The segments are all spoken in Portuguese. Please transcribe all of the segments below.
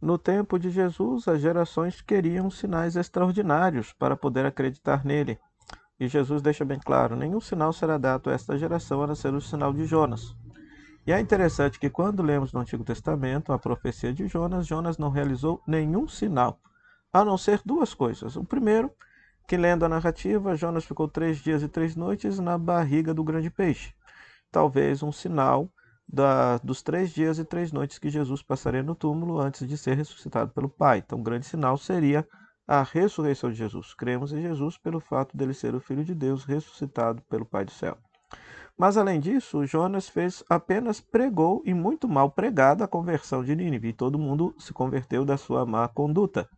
No tempo de Jesus, as gerações queriam sinais extraordinários para poder acreditar nele. E Jesus deixa bem claro: nenhum sinal será dado a esta geração a não ser o sinal de Jonas. E é interessante que quando lemos no Antigo Testamento a profecia de Jonas, Jonas não realizou nenhum sinal, a não ser duas coisas. O primeiro, que lendo a narrativa, Jonas ficou três dias e três noites na barriga do grande peixe. Talvez um sinal da, dos três dias e três noites que Jesus passaria no túmulo antes de ser ressuscitado pelo Pai. Então, um grande sinal seria a ressurreição de Jesus. Cremos em Jesus pelo fato dele ser o Filho de Deus ressuscitado pelo Pai do céu. Mas além disso, Jonas fez apenas pregou e muito mal pregado a conversão de Nínive, e todo mundo se converteu da sua má conduta.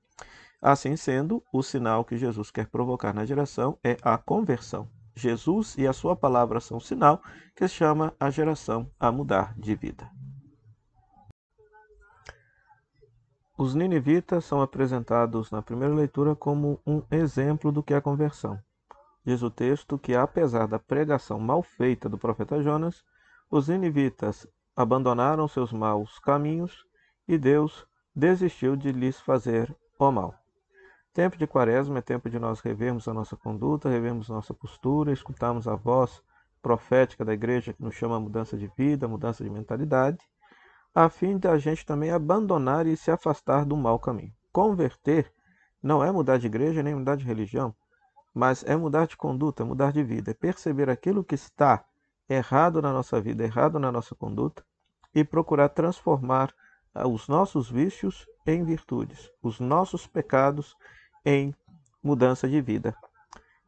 Assim sendo, o sinal que Jesus quer provocar na geração é a conversão. Jesus e a sua palavra são o sinal que chama a geração a mudar de vida. Os ninivitas são apresentados na primeira leitura como um exemplo do que é conversão. Diz o texto que, apesar da pregação mal feita do profeta Jonas, os ninivitas abandonaram seus maus caminhos e Deus desistiu de lhes fazer o mal. Tempo de quaresma é tempo de nós revermos a nossa conduta, revermos nossa postura, escutarmos a voz profética da igreja que nos chama a mudança de vida, mudança de mentalidade, a fim de a gente também abandonar e se afastar do mau caminho. Converter não é mudar de igreja nem mudar de religião, mas é mudar de conduta, mudar de vida, é perceber aquilo que está errado na nossa vida, errado na nossa conduta e procurar transformar ah, os nossos vícios em virtudes, os nossos pecados em mudança de vida.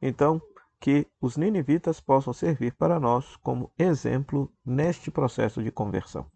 Então, que os ninivitas possam servir para nós como exemplo neste processo de conversão.